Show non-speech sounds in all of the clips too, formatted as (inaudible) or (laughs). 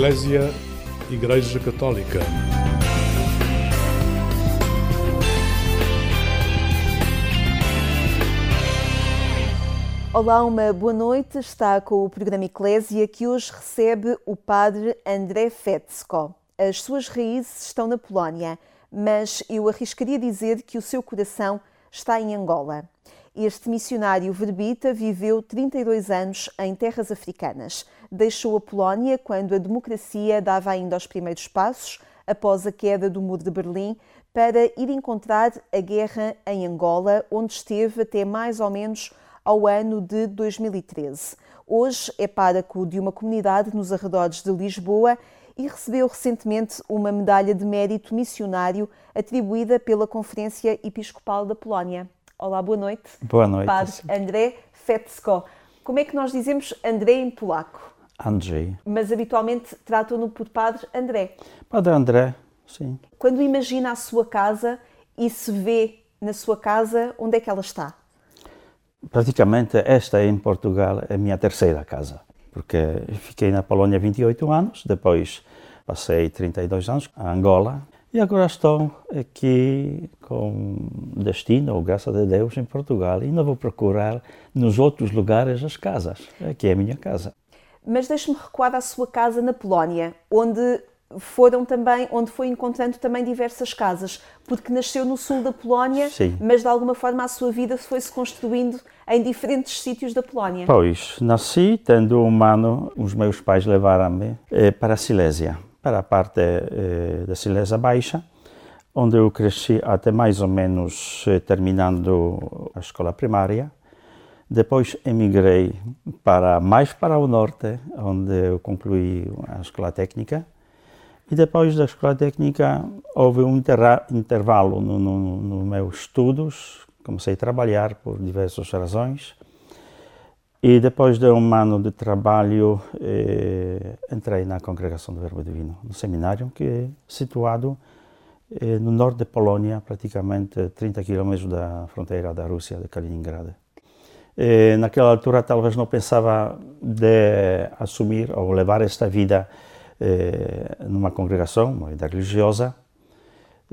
Eclésia Igreja Católica. Olá, uma boa noite. Está com o programa Eclésia que hoje recebe o padre André Fetsko. As suas raízes estão na Polónia, mas eu arriscaria dizer que o seu coração está em Angola. Este missionário verbita viveu 32 anos em terras africanas. Deixou a Polónia quando a democracia dava ainda os primeiros passos, após a queda do Muro de Berlim, para ir encontrar a guerra em Angola, onde esteve até mais ou menos ao ano de 2013. Hoje é pároco de uma comunidade nos arredores de Lisboa e recebeu recentemente uma medalha de mérito missionário atribuída pela Conferência Episcopal da Polónia. Olá, boa noite. Boa noite. Padre André Fetsko. Como é que nós dizemos André em polaco? Andrzej. Mas habitualmente tratam-no por Padre André. Padre André, sim. Quando imagina a sua casa e se vê na sua casa, onde é que ela está? Praticamente esta em Portugal é a minha terceira casa, porque fiquei na Polónia 28 anos, depois passei 32 anos a Angola e agora estou aqui com destino, ou graças a Deus, em Portugal e não vou procurar nos outros lugares as casas. Aqui é a minha casa. Mas deixe-me recuar à sua casa na Polónia, onde foram também, onde foi encontrando também diversas casas, porque nasceu no sul da Polónia, Sim. mas de alguma forma a sua vida foi-se construindo em diferentes sítios da Polónia. Pois, nasci tendo um ano, os meus pais levaram-me eh, para a Silésia, para a parte eh, da Silésia Baixa, onde eu cresci até mais ou menos eh, terminando a escola primária. Depois emigrei para mais para o norte, onde eu concluí a escola técnica. E depois da escola técnica houve um intervalo no, no, no meus estudos, comecei a trabalhar por diversas razões. E depois de um ano de trabalho, eh, entrei na Congregação do Verbo Divino, no seminário que é situado eh, no norte da Polônia, praticamente 30 quilômetros da fronteira da Rússia, de Kaliningrado. Eh, naquela altura talvez não pensava de assumir ou levar esta vida eh, numa congregação, uma vida religiosa,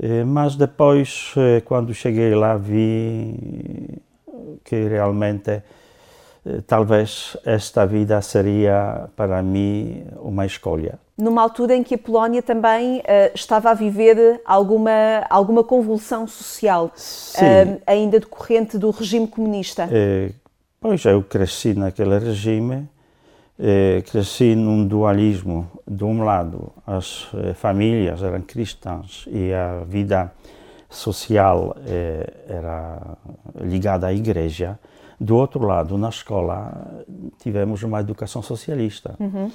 eh, mas depois, quando cheguei lá, vi que realmente talvez esta vida seria para mim uma escolha. Numa altura em que a Polónia também uh, estava a viver alguma, alguma convulsão social, uh, ainda decorrente do regime comunista. pois eu cresci naquele regime eh, cresci num dualismo. De um lado, as eh, famílias eram cristãs e a vida social eh, era ligada à igreja. Do outro lado, na escola, tivemos uma educação socialista. Uhum.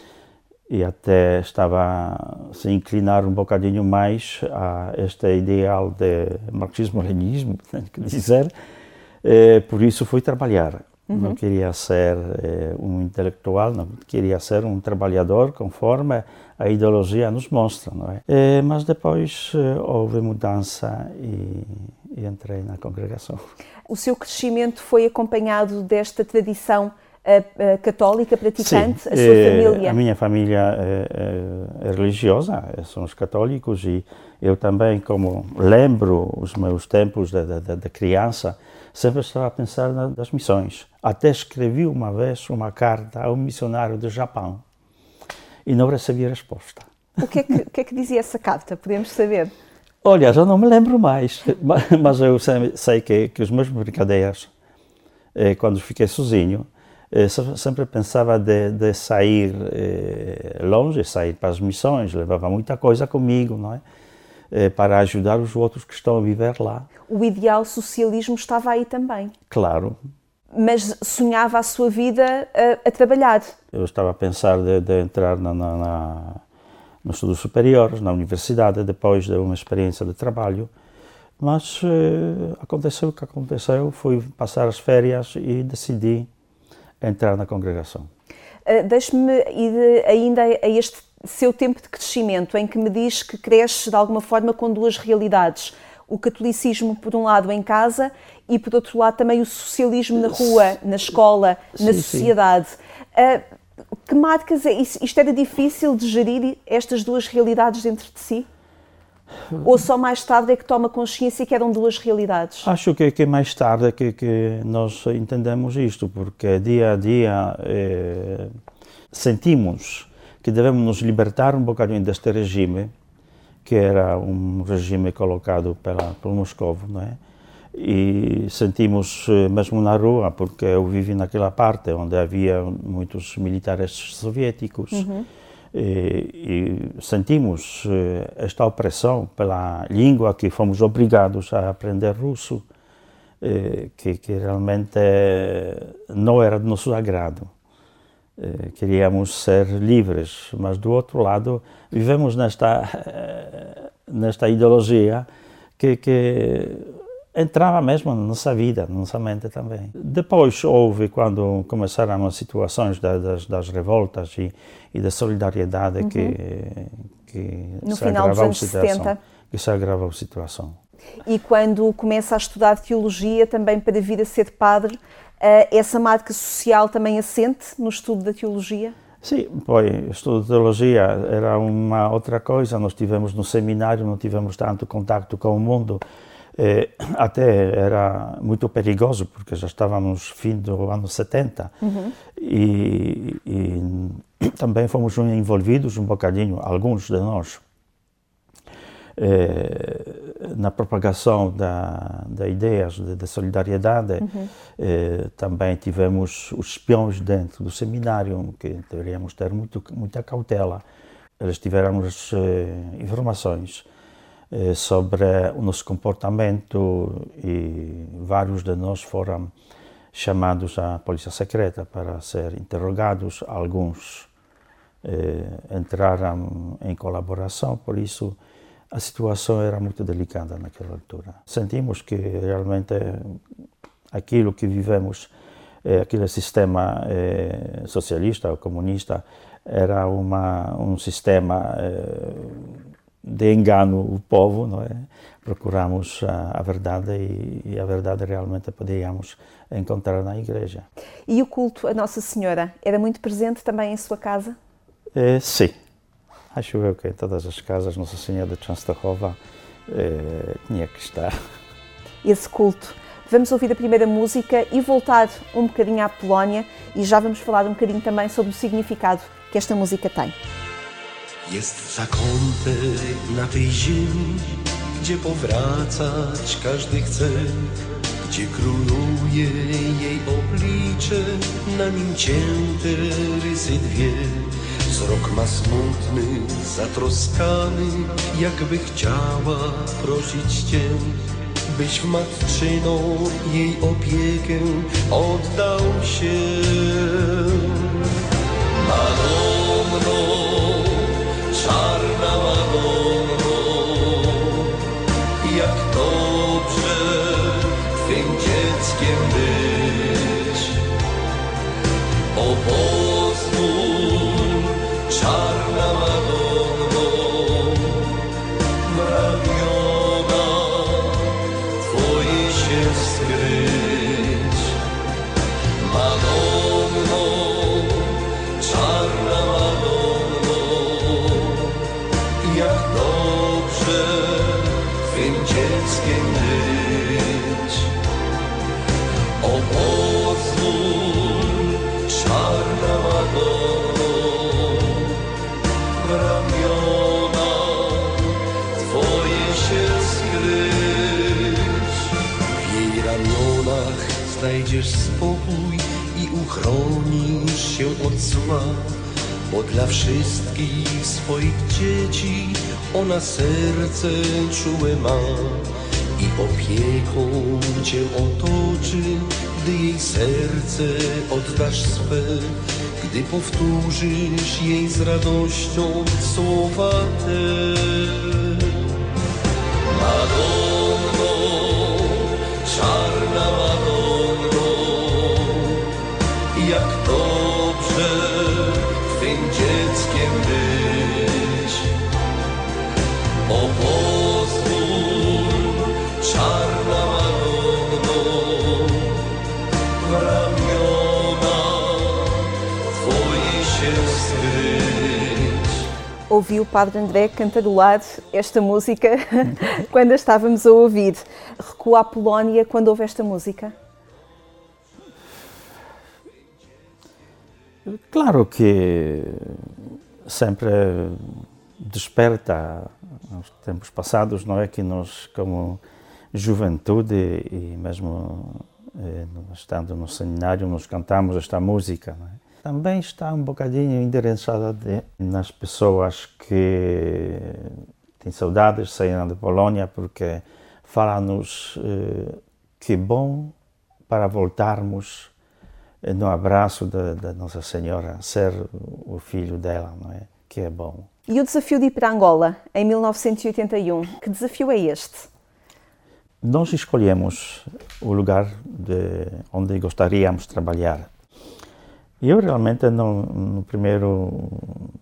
E até estava a se inclinar um bocadinho mais a este ideal de marxismo-leninismo, (laughs) tenho que dizer. Eh, por isso fui trabalhar Uhum. Não queria ser eh, um intelectual, não queria ser um trabalhador conforme a ideologia nos mostra, não é? Eh, mas depois houve mudança e, e, entrei na congregação. (laughs) O seu crescimento foi acompanhado desta tradição católica praticante? Sim, a sua família? A minha família é, é, religiosa, são os católicos e eu também, como lembro os meus tempos de, de, de criança, sempre estava a pensar nas missões. Até escrevi uma vez uma carta a um missionário do Japão e não recebi resposta. O que é que, que, é que dizia essa carta? Podemos saber? Olha, já não me lembro mais, (laughs) mas eu sei que, que os meus brincadeiras, eh, quando fiquei sozinho, eh, sempre pensava de, de sair eh, longe, sair para as missões, levava muita coisa comigo, não é? Para ajudar os outros que estão a viver lá. O ideal socialismo estava aí também. Claro. Mas sonhava a sua vida a, a trabalhar. Eu estava a pensar de, de entrar na, na, na, nos estudos superiores, na universidade, depois de uma experiência de trabalho. Mas eh, aconteceu o que aconteceu, fui passar as férias e decidi entrar na congregação. Uh, Deixe-me ir ainda a este seu tempo de crescimento, em que me diz que cresce de alguma forma com duas realidades. O catolicismo, por um lado, em casa, e por outro lado, também o socialismo na rua, na escola, na sociedade. Uh, que marcas é isto? Era difícil de gerir estas duas realidades dentro de si? Ou só mais tarde é que toma consciência que eram duas realidades? Acho que, que mais tarde que, que nós entendemos isto, porque dia a dia eh, sentimos que devemos nos libertar um bocadinho deste regime, que era um regime colocado pela, pelo Moscou, não é? E sentimos eh, mesmo na rua, porque eu vivi naquela parte onde havia muitos militares soviéticos, uhum. e, e, sentimos eh, esta opressão pela língua que fomos obrigados a aprender russo, eh, que, que realmente não era do nosso agrado. Eh, queríamos ser livres, mas do outro lado vivemos nesta eh, (laughs) nesta ideologia que, que entrava mesmo na nossa vida, na nossa mente também. Depois houve, quando começaram as situações das, das revoltas e, e da solidariedade uhum. que, que no se final dos anos situação, 70. Que se agravou a situação. E quando começa a estudar teologia, também para vir a ser padre, eh, essa marca social também assente no estudo da teologia? Sim, pois, estudo de teologia era uma outra coisa. Nós tivemos no seminário, não tivemos tanto contato com o mundo. Eh, até era muito perigoso, porque já estávamos fim do ano 70. Uhum. E, e também fomos envolvidos um bocadinho, alguns de nós, eh, na propagação da, da ideias de, de solidariedade. Uhum. Eh, também tivemos os espiões dentro do seminário, que deveríamos ter muito, muita cautela. Eles tiveram informações sobre o nosso comportamento e vários de nós foram chamados à polícia secreta para ser interrogados. Alguns eh, entraram em colaboração, por isso a situação era muito delicada naquela altura. Sentimos que realmente aquilo que vivemos, eh, aquele sistema eh, socialista ou comunista, era uma, um sistema eh, de engano o povo, não é? Procuramos a, a verdade e, e, a verdade realmente podíamos encontrar na igreja. E o culto a Nossa Senhora era muito presente também em sua casa? sim, Acho eu que em todas as casas Nossa Senhora de Częstochowa eh, tinha que estar. (laughs) Esse culto. Vamos ouvir a primeira música e voltar um bocadinho à Polónia e já vamos falar um bocadinho também sobre o significado que esta música tem. Jest zakątek na tej ziemi, gdzie powracać każdy chce, gdzie króluje jej oblicze, na nim cięte rysy dwie. Wzrok ma smutny, zatroskany, jakby chciała prosić Cię, byś w matczyną jej opiekę oddał się. Zła, bo dla wszystkich swoich dzieci ona serce czułe ma. I opieką cię otoczy, gdy jej serce oddasz swe, gdy powtórzysz jej z radością słowa te. Ouvi o Padre André cantarolar esta música (laughs) quando a estávamos a ouvir. Recua à Polónia quando ouve esta música? Claro que sempre desperta nos tempos passados, não é? Que nós, como juventude e mesmo eh, estando no seminário, nos cantamos esta música. É? Também está um bocadinho endereçada nas pessoas que têm saudades, saíram da Polônia, porque fala-nos eh, que bom para voltarmos no abraço da, da, Nossa Senhora, ser o filho dela, não é? Que é bom. E o desafio de ir para Angola, em 1981, que desafio é este? Nós escolhemos o lugar de onde gostaríamos de trabalhar. Eu realmente, no, no primeiro,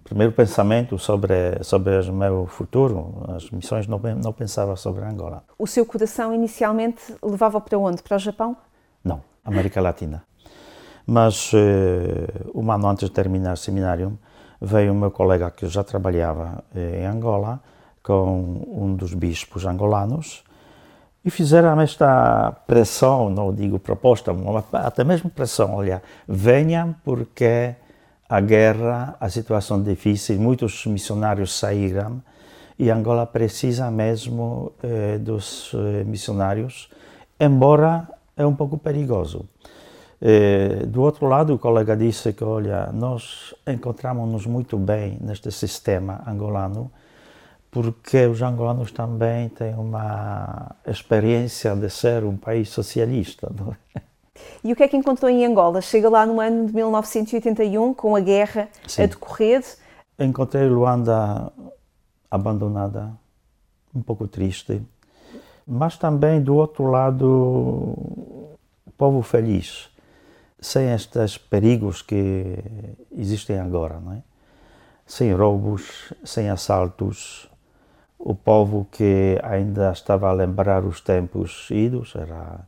primeiro pensamento sobre, sobre o meu futuro, as missões, não, não pensava sobre Angola. O seu coração inicialmente levava para onde? Para o Japão? Não, América Latina. Mas uh, um ano antes de terminar o seminário, veio o meu colega que já trabalhava eh, em Angola com um dos bispos angolanos e fizeram esta pressão, não digo proposta, até mesmo pressão, olha, venham porque a guerra, a situação difícil, muitos missionários saíram e Angola precisa mesmo eh, dos eh, missionários, embora é um pouco perigoso. Eh, do outro lado, o colega disse que, olha, nós encontramos-nos muito bem neste sistema angolano, porque os angolanos também têm uma experiência de ser um país socialista. É? E o que é que encontrou em Angola? Chega lá no ano de 1981, com a guerra Sim. a decorrer. Encontrei Luanda abandonada, um pouco triste, mas também do outro lado, povo feliz sem estes perigos que existem agora, não é? sem roubos, sem assaltos. O povo que ainda estava a lembrar os tempos idos, era,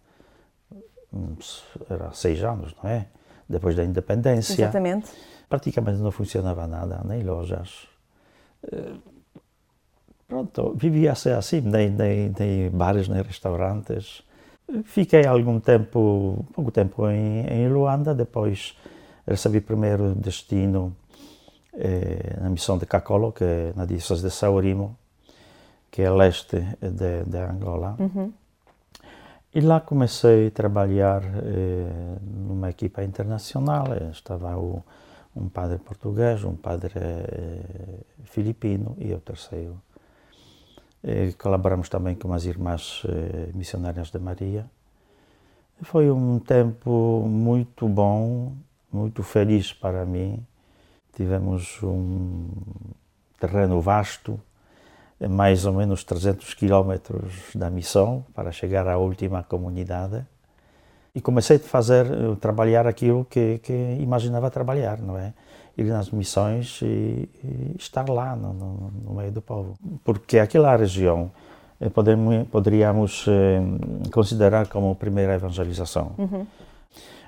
era seis anos, não é? Depois da independência. Exatamente. Praticamente não funcionava nada, nem lojas. Eh, pronto, vivia-se assim, nem, nem, nem bares, nem restaurantes Fiquei algum tempo, pouco tempo em, em Luanda, depois recebi primeiro destino eh, na missão de Kakolo, que é na diocese de Saurimo, que é leste de, Angola. Uhum. E lá comecei a trabalhar eh, numa equipa internacional. Estava o, um padre português, um padre eh, filipino e o terceiro eh, colaboramos também com as Irmãs eh, Missionárias de Maria. Foi um tempo muito bom, muito feliz para mim. Tivemos um terreno vasto, mais ou menos 300 quilómetros da missão para chegar à última comunidade. E comecei a fazer, a trabalhar aquilo que, que imaginava trabalhar, não é? ir nas missões e, e estar lá no, no, no, meio do povo. Porque aquela região eh, podemos, poderíamos eh, considerar como primeira evangelização. Uhum.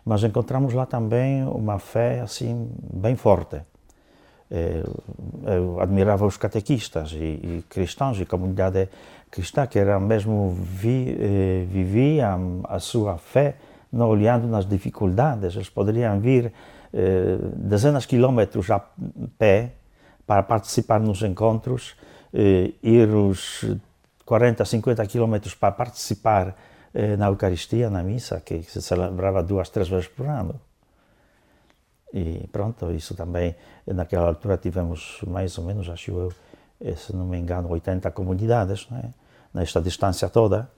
Mas encontramos lá também uma fé assim bem forte. Eh, eu admirava os catequistas e, e cristãos e comunidade cristã que eram mesmo vi, eh, viviam a sua fé não olhando nas dificuldades. Eles poderiam vir eh, dezenas de quilómetros a pé para participar nos encontros, eh, ir os 40, 50 quilómetros para participar eh, na Eucaristia, na missa, que se celebrava duas, três vezes por ano. E pronto, isso também, naquela altura tivemos mais ou menos, acho eu, se não me engano, 80 comunidades, né? nesta distância toda.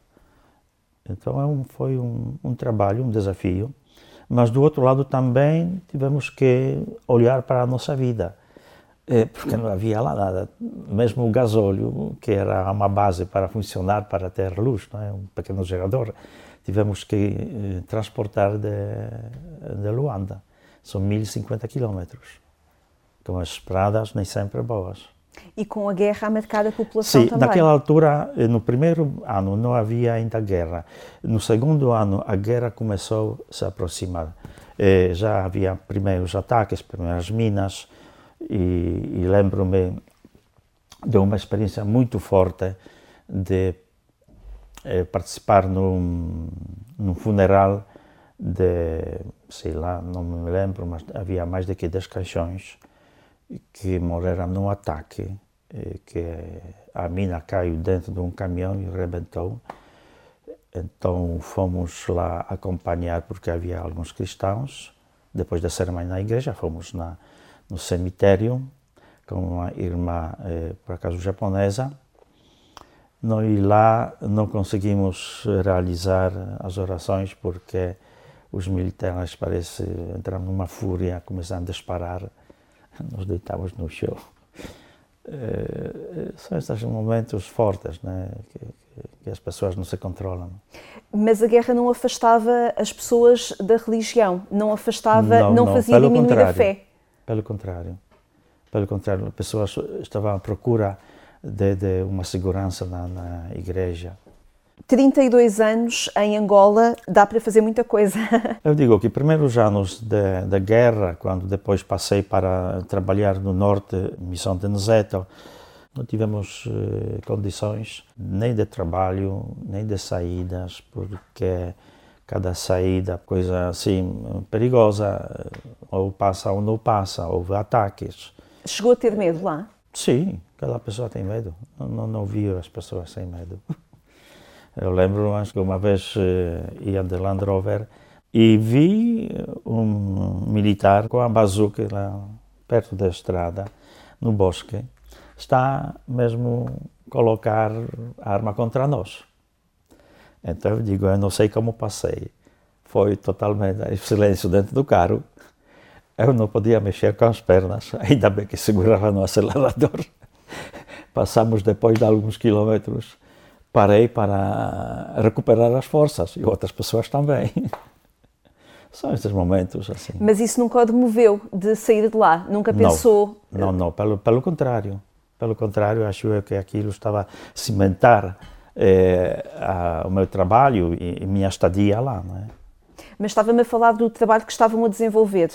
Então é foi um, um trabalho, um desafio mas do outro lado também tivemos que olhar para a nossa vida, eh, porque não havia lá nada. Mesmo o gasóleo, que era uma base para funcionar, para ter luz, é? um pequeno gerador, tivemos que eh, transportar de, de Luanda. São 1050 quilómetros, com as estradas nem sempre boas. E com a guerra a marcar a população Sim, também? naquela altura, eh, no primeiro ano não havia ainda guerra. No segundo ano a guerra começou a se aproximar. Eh, já havia primeiros ataques, primeiras minas, e, e lembro-me deu uma experiência muito forte de eh, participar num, num funeral de, sei lá, não me lembro, mas havia mais de que 10 caixões que morreram num ataque, eh, que a mina caiu dentro de um caminhão e rebentou. Então fomos lá acompanhar, porque havia alguns cristãos. Depois da cerimônia na igreja, fomos na, no cemitério com uma irmã, eh, por acaso japonesa. E lá não conseguimos realizar as orações porque os militares parece entraram numa fúria, começaram a disparar, nos deitávamos no chão. É, são estes momentos fortes, né? Que, que, as pessoas não se controlam. Mas a guerra não afastava as pessoas da religião, não afastava, não, não, não fazia diminuir a fé. Pelo contrário, pelo contrário, as pessoas estavam à procura de, de uma segurança na, na igreja. 32 anos em Angola, dá para fazer muita coisa. (laughs) Eu digo que primeiros anos da guerra, quando depois passei para trabalhar no norte, missão de Nezeto, não tivemos eh, condições nem de trabalho, nem de saídas, porque cada saída, coisa assim perigosa, ou passa ou não passa, houve ataques. Chegou a ter medo lá? Sim, cada pessoa tem medo. Não, não, não vi as pessoas sem medo. Eu lembro, acho que uma vez eh, ia de Land Rover e vi um militar com a bazuca lá perto da estrada, no bosque, está mesmo colocar a arma contra nós. Então eu digo, eu não sei como passei. Foi totalmente silêncio dentro do carro. Eu não podia mexer com as pernas, (laughs) ainda bem que segurava no acelerador. (laughs) Passamos depois de alguns quilômetros parei para recuperar as forças e outras pessoas também. (laughs) São estes momentos assim. Mas isso nunca o demoveu de sair de lá? Nunca pensou? Não, não, não pelo, pelo contrário. Pelo contrário, acho eu que aquilo estava a cimentar eh, a, o meu trabalho e, e minha estadia lá. Não é? Mas estava-me a falar do trabalho que estavam a desenvolver.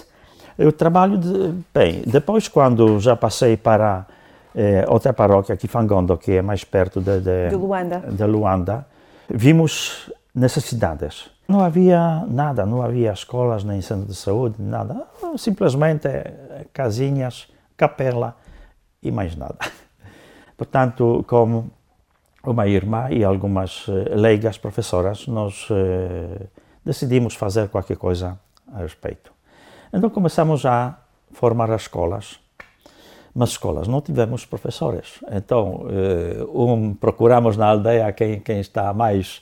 O trabalho, de, bem, depois quando já passei para é, outra paróquia aqui, Fangondo, que é mais perto de, de, de, Luanda. de Luanda, vimos necessidades. Não havia nada, não havia escolas, nem centro de saúde, nada. Simplesmente casinhas, capela e mais nada. (laughs) Portanto, como uma irmã e algumas eh, leigas professoras, nós eh, decidimos fazer qualquer coisa a respeito. Então começamos a formar as escolas mas escolas não tivemos professores. Então, eh, um, procuramos na aldeia quem, quem está mais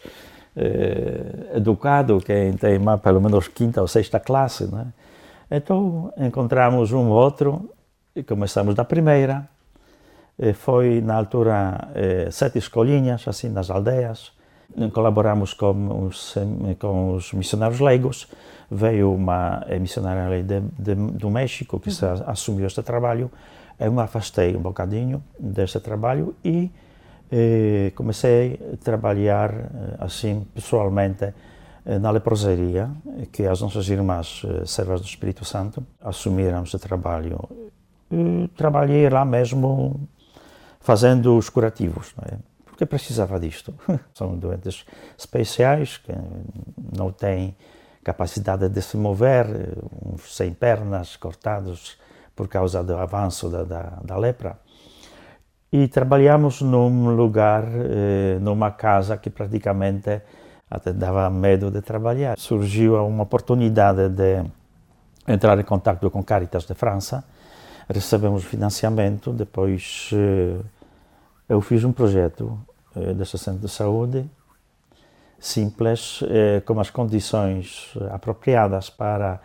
eh, educado, quem tem mais, pelo menos quinta ou sexta classe. Né? Então, encontramos um outro e começamos da primeira. E foi, na altura, eh, sete escolinhas, assim, nas aldeias. Colaboramos com os, com os missionários leigos. Veio uma missionária de, de, do México que uhum. assumiu este trabalho eu me afastei um bocadinho desse trabalho e eh, comecei a trabalhar eh, assim pessoalmente eh, na leprosaria, que as nossas irmãs eh, servas do Espírito Santo assumiram esse trabalho. trabalhei lá mesmo fazendo os curativos, é? porque precisava disto. (laughs) São doentes especiais que não têm capacidade de se mover, uns sem pernas, cortados, por causa do avanço da, da, da lepra. E trabalhamos num lugar, eh, numa casa que praticamente até dava medo de trabalhar. Surgiu uma oportunidade de entrar em contato com Caritas de França, recebemos financiamento, depois eh, eu fiz um projeto eh, desse centro de saúde, simples, com as condições apropriadas para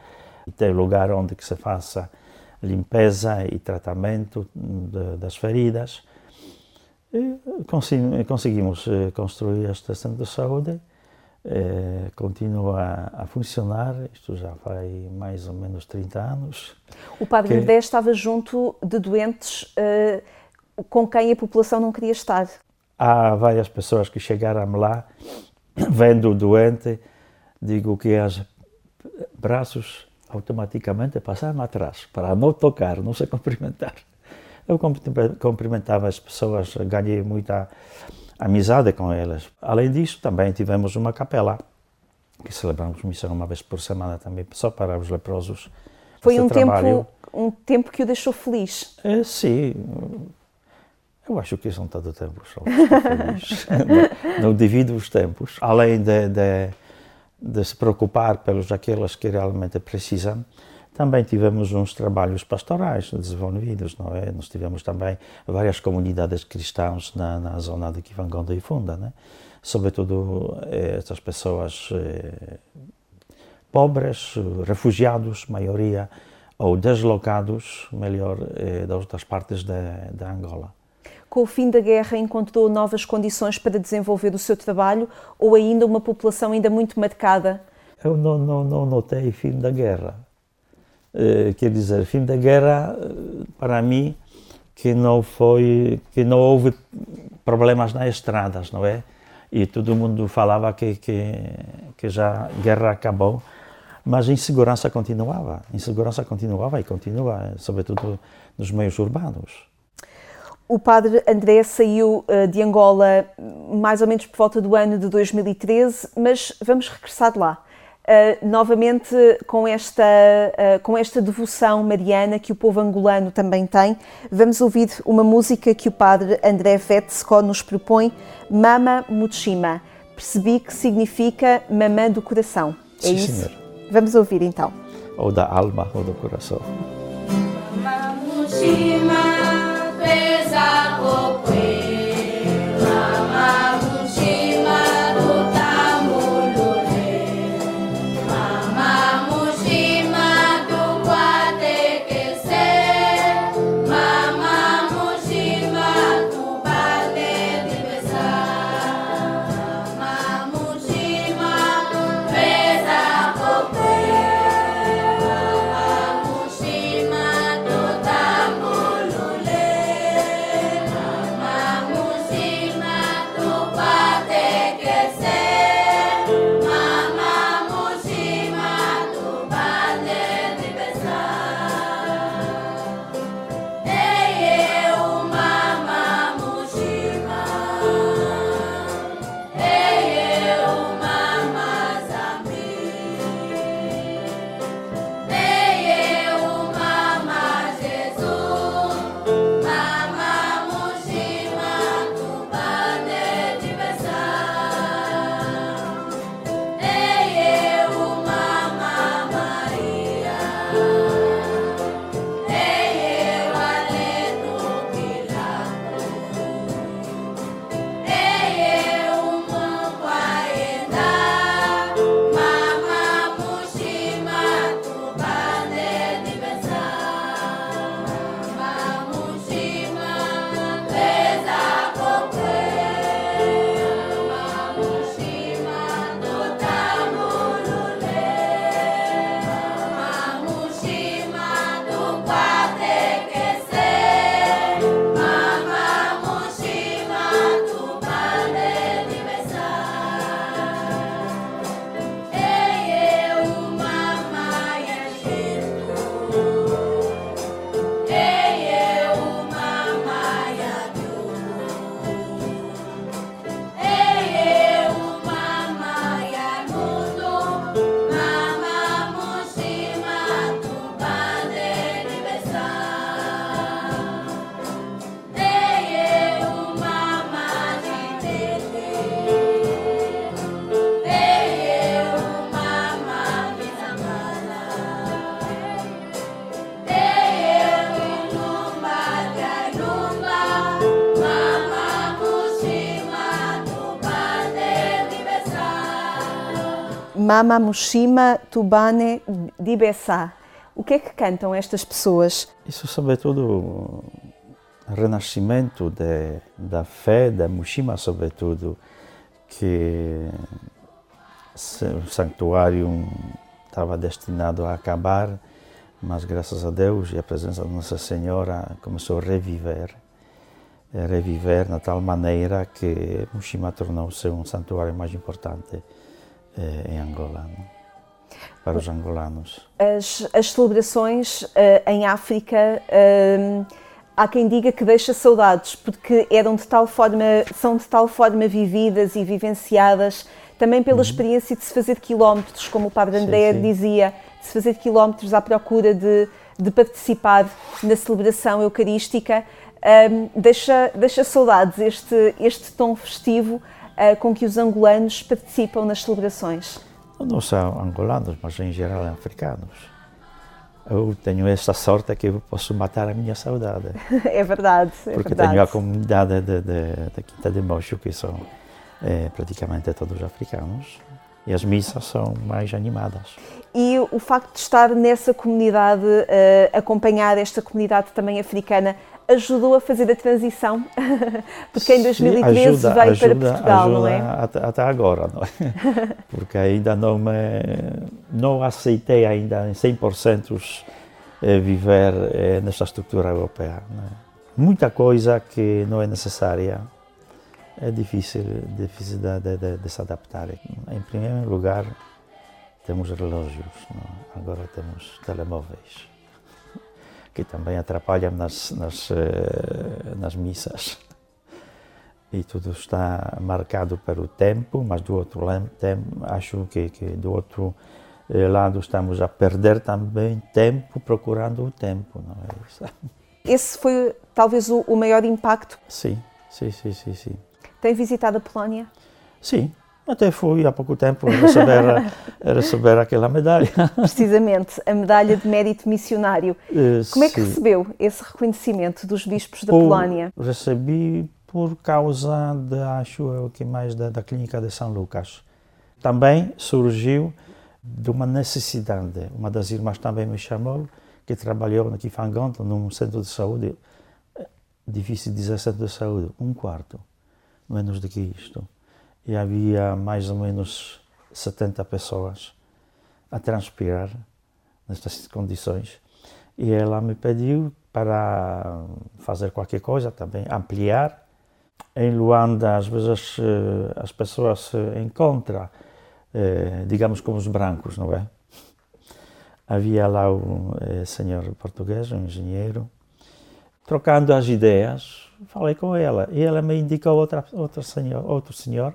ter lugar onde que se faça limpeza e tratamento de, das feridas. E conseguimos eh, construir este centro de saúde, eh, continua a funcionar, isto já faz mais ou menos 30 anos. O Padre que... estava junto de doentes eh, com quem a população não queria estar. Há várias pessoas que chegaram lá, (coughs) vendo o doente, digo que as braços automaticamente passaram atrás, para não tocar, não se (laughs) cumprimentar. Eu cumprimentava as pessoas, ganhei muita amizade com elas. Além disso, também tivemos uma capela, que celebramos missão uma vez por semana também, só para os leprosos. Foi um tempo, um tempo que o deixou feliz? É, sim. Eu acho que são todo tempo só (laughs) não, não divido os tempos. Além de, de, de se preocupar pelos aqueles que realmente precisam, também tivemos uns trabalhos pastorais desenvolvidos, não é? Nós tivemos também várias comunidades cristãs na, na zona de Kivangonda e Funda, né? Sobretudo eh, essas pessoas eh, pobres, refugiados, maioria, ou deslocados, melhor, eh, das outras partes da Angola. Com o fim da guerra, encontrou novas condições para desenvolver o seu trabalho ou ainda uma população ainda muito marcada? Eu não, não, não notei fim da guerra eh, quer dizer, fim da guerra, eh, para mim, que não foi, que não houve problemas nas estradas, não é? E todo mundo falava que, que, que já a guerra acabou, mas a insegurança continuava, a insegurança continuava e continua, sobretudo nos meios urbanos. O padre André saiu eh, de Angola mais ou menos por volta do ano de 2013, mas vamos regressar de lá. Uh, novamente com esta, uh, com esta devoção mariana que o povo angolano também tem, vamos ouvir uma música que o padre André Vetsko nos propõe, Mama Muchima. Percebi que significa mamã do coração. É Sim, isso? Senhor. Vamos ouvir então. Ou da alma ou do coração. Mama Muchima, pesa Mama Mama Mushima Tubane Dibessa. O que é que cantam estas pessoas? Isso, sobretudo, renascimento de, da fé da Mushima, sobretudo, que o santuário estava destinado a acabar, mas graças a Deus e a presença de Nossa Senhora começou a reviver, reviver na tal maneira que Mushima tornou-se um santuário mais importante eh, em Angola, para os angolanos. As, as celebrações uh, em África uh, Há quem diga que deixa saudades, porque eram de tal forma, são de tal forma vividas e vivenciadas, também pela experiência de se fazer quilómetros, como o Padre André sim. dizia, de se fazer quilómetros à procura de, de participar na celebração eucarística. Ahm, deixa, deixa saudades este, este tom festivo com que os angolanos participam nas celebrações. Não são angolanos, mas em geral africanos. Eu tenho essa sorte que eu posso matar a minha saudade. (laughs) É verdade, é Porque verdade. tenho a comunidade de, de, da Quinta de Mocho, que são eh, praticamente todos africanos, e as missas são mais animadas. E o facto de estar nessa comunidade, eh, acompanhar esta comunidade também africana, ajudou a fazer a transição? (laughs) Porque em 2013 Sim, ajuda, veio ajuda, para Portugal, ajuda não é? Até, agora, não é? (laughs) Porque ainda não me, não aceitei ainda em 100% eh, viver eh, nesta estrutura europeia. é? Muita coisa que não é necessária é difícil, difícil de, de- de- de se adaptar. Em primeiro lugar, temos relógios, não é? agora temos telemóveis que também atrapalham nas, nas, eh, nas missas. E tudo está marcado pelo tempo, mas do outro lado, acho que, que do outro eh, lado estamos a perder também tempo procurando o tempo, não é isso? (laughs) Esse foi talvez o, o maior impacto. Sim, sim, sim, sim, sim. Tem visitado a Polónia? Sim, até fui há pouco tempo receber, (laughs) receber aquela medalha. Precisamente, a medalha de mérito missionário. Eh, Como é que sim. recebeu esse reconhecimento dos bispos da Por- Polónia? Recebi por causa, de, acho eu, que mais da, da clínica de São Lucas. Também surgiu de uma necessidade. Uma das irmãs também me chamou, que trabalhou aqui em Fangonto, num centro de saúde. Eh, Difícil dizer centro de saúde, um quarto, menos do que isto. E havia mais ou menos 70 pessoas a transpirar nestas condições. E ela me pediu para fazer qualquer coisa também, ampliar. Em Luanda, às vezes, eh, as pessoas se encontram, eh, digamos, como os brancos, não é? Havia lá um eh, senhor português, um engenheiro, trocando as ideias, falei com ela e ela me indicou outra, outra senhor, outro senhor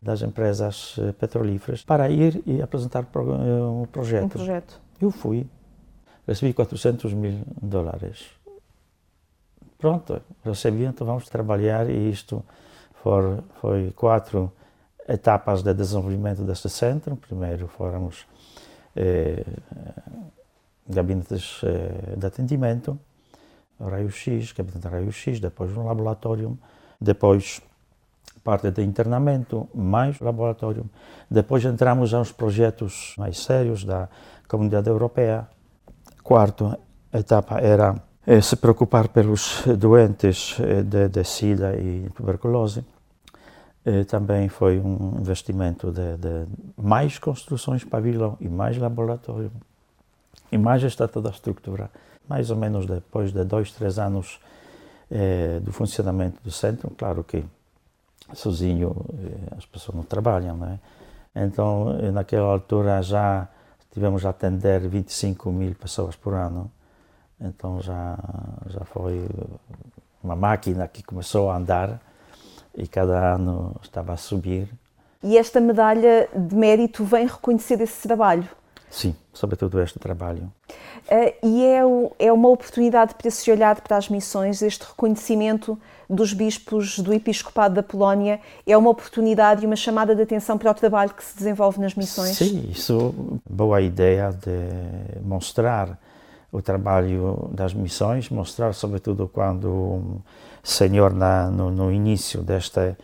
das empresas eh, petrolíferas para ir e apresentar eh, um Um projeto. projeto. Eu fui, recebi 400 mil dólares. Pronto, recebi, então vamos trabalhar e isto for, foi quatro etapas de desenvolvimento deste centro. Primeiro fomos eh, gabinetes eh, de atendimento, raio-x, gabinete de raio-x, depois um laboratório, depois parte de internamento, mais laboratório. Depois entramos aos projetos mais sérios da Comunidade Europeia. Quarto etapa era eh, se preocupar pelos doentes eh, de, de SIDA e tuberculose. Eh, Também foi um investimento de, de mais construções pavilhão e mais laboratório e mais esta toda a estrutura. Mais ou menos depois de dois, três anos eh, do funcionamento do centro, claro que sozinho eh, as pessoas não trabalham, não é? Então, eh, naquela altura já tivemos a atender 25 mil pessoas por ano. Então já, já foi uma máquina que começou a andar e cada ano estava a subir. E esta medalha de mérito vem reconhecer esse trabalho. Sim, sobretudo este trabalho. Eh, e é, o- é uma oportunidade para se olhar para as missões, este reconhecimento dos bispos do Episcopado da Polónia é uma oportunidade e uma chamada de atenção para o trabalho que se desenvolve nas missões. Sim, isso boa ideia de mostrar o trabalho das missões, mostrar sobretudo quando o Senhor na, no, no início desta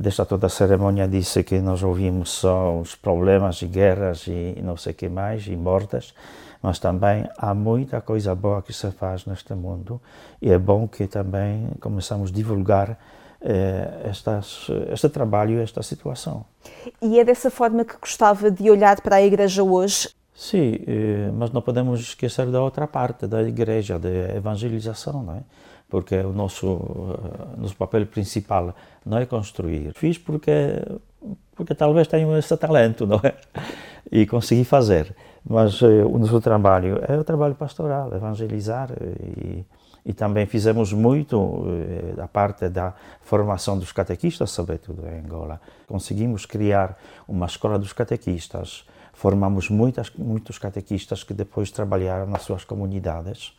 desta toda a cerimônia disse que nós ouvimos só os problemas e guerras e não sei o que mais e mortes, mas também há muita coisa boa que se faz neste mundo e é bom que também começamos a divulgar eh, estas, este trabalho esta situação. E é dessa forma que gostava de olhar para a Igreja hoje. Sim, eh, mas não podemos esquecer da outra parte da igreja, da evangelização, não é? Porque o nosso, eh, nosso papel principal não é construir. Fiz porque, porque talvez tenho esse talento, não é? E consegui fazer. Mas eh, o nosso trabalho é o trabalho pastoral, evangelizar e, E também fizemos muito eh, a parte da formação dos catequistas, sobretudo em Angola. Conseguimos criar uma escola dos catequistas, formamos muitas, muitos catequistas que depois trabalharam nas suas comunidades,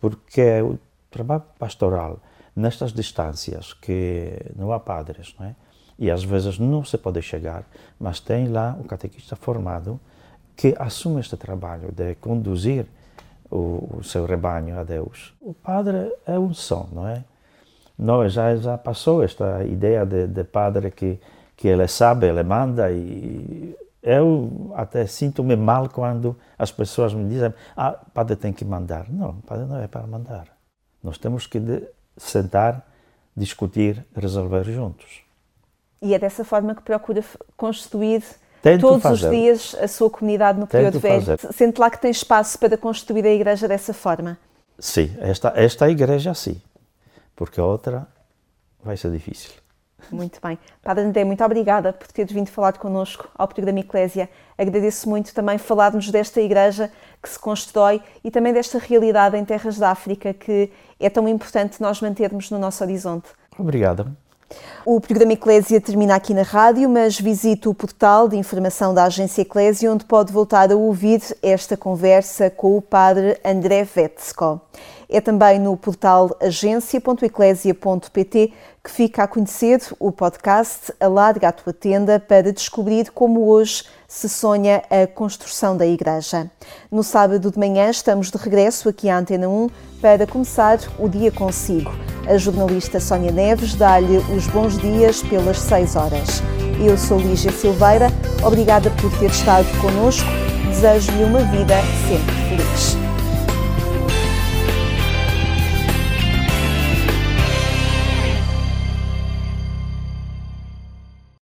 porque o trabalho pastoral nestas distâncias que não há padres, não é? e às vezes não se pode chegar, mas tem lá o catequista formado que assume este trabalho de conduzir o, o seu rebanho a Deus. O padre é um som, não é? Não, já, já passou esta ideia de, de padre que, que ele sabe, ele manda e eu até sinto-me mal quando as pessoas me dizem ah, padre tem que mandar. Não, padre não é para mandar. Nós temos que sentar, discutir, resolver juntos. E é dessa forma que procura construir Tento todos fazer. os dias a sua comunidade no período velho. fazer. Sente lá que tem espaço para construir a igreja dessa forma. Sim, esta, esta igreja sim, porque a outra vai ser difícil. Muito bem. Padre André, muito obrigada por teres vindo falar connosco ao programa Eclésia. Agradeço muito também falarmos desta igreja que se constrói e também desta realidade em terras da África que é tão importante nós mantermos no nosso horizonte. Obrigado. O programa Eclésia termina aqui na rádio, mas visite o portal de informação da Agência Eclésia, onde pode voltar a ouvir esta conversa com o padre André Vetsko. É também no portal agência.eclésia.pt que fica a conhecer o podcast Alarga a tua tenda para descobrir como hoje se sonha a construção da igreja. No sábado de manhã estamos de regresso aqui à Antena 1 para começar o dia consigo. A jornalista Sónia Neves dá-lhe os bons dias pelas 6 horas. Eu sou Lígia Silveira, obrigada por ter estado connosco, desejo-lhe uma vida sempre feliz.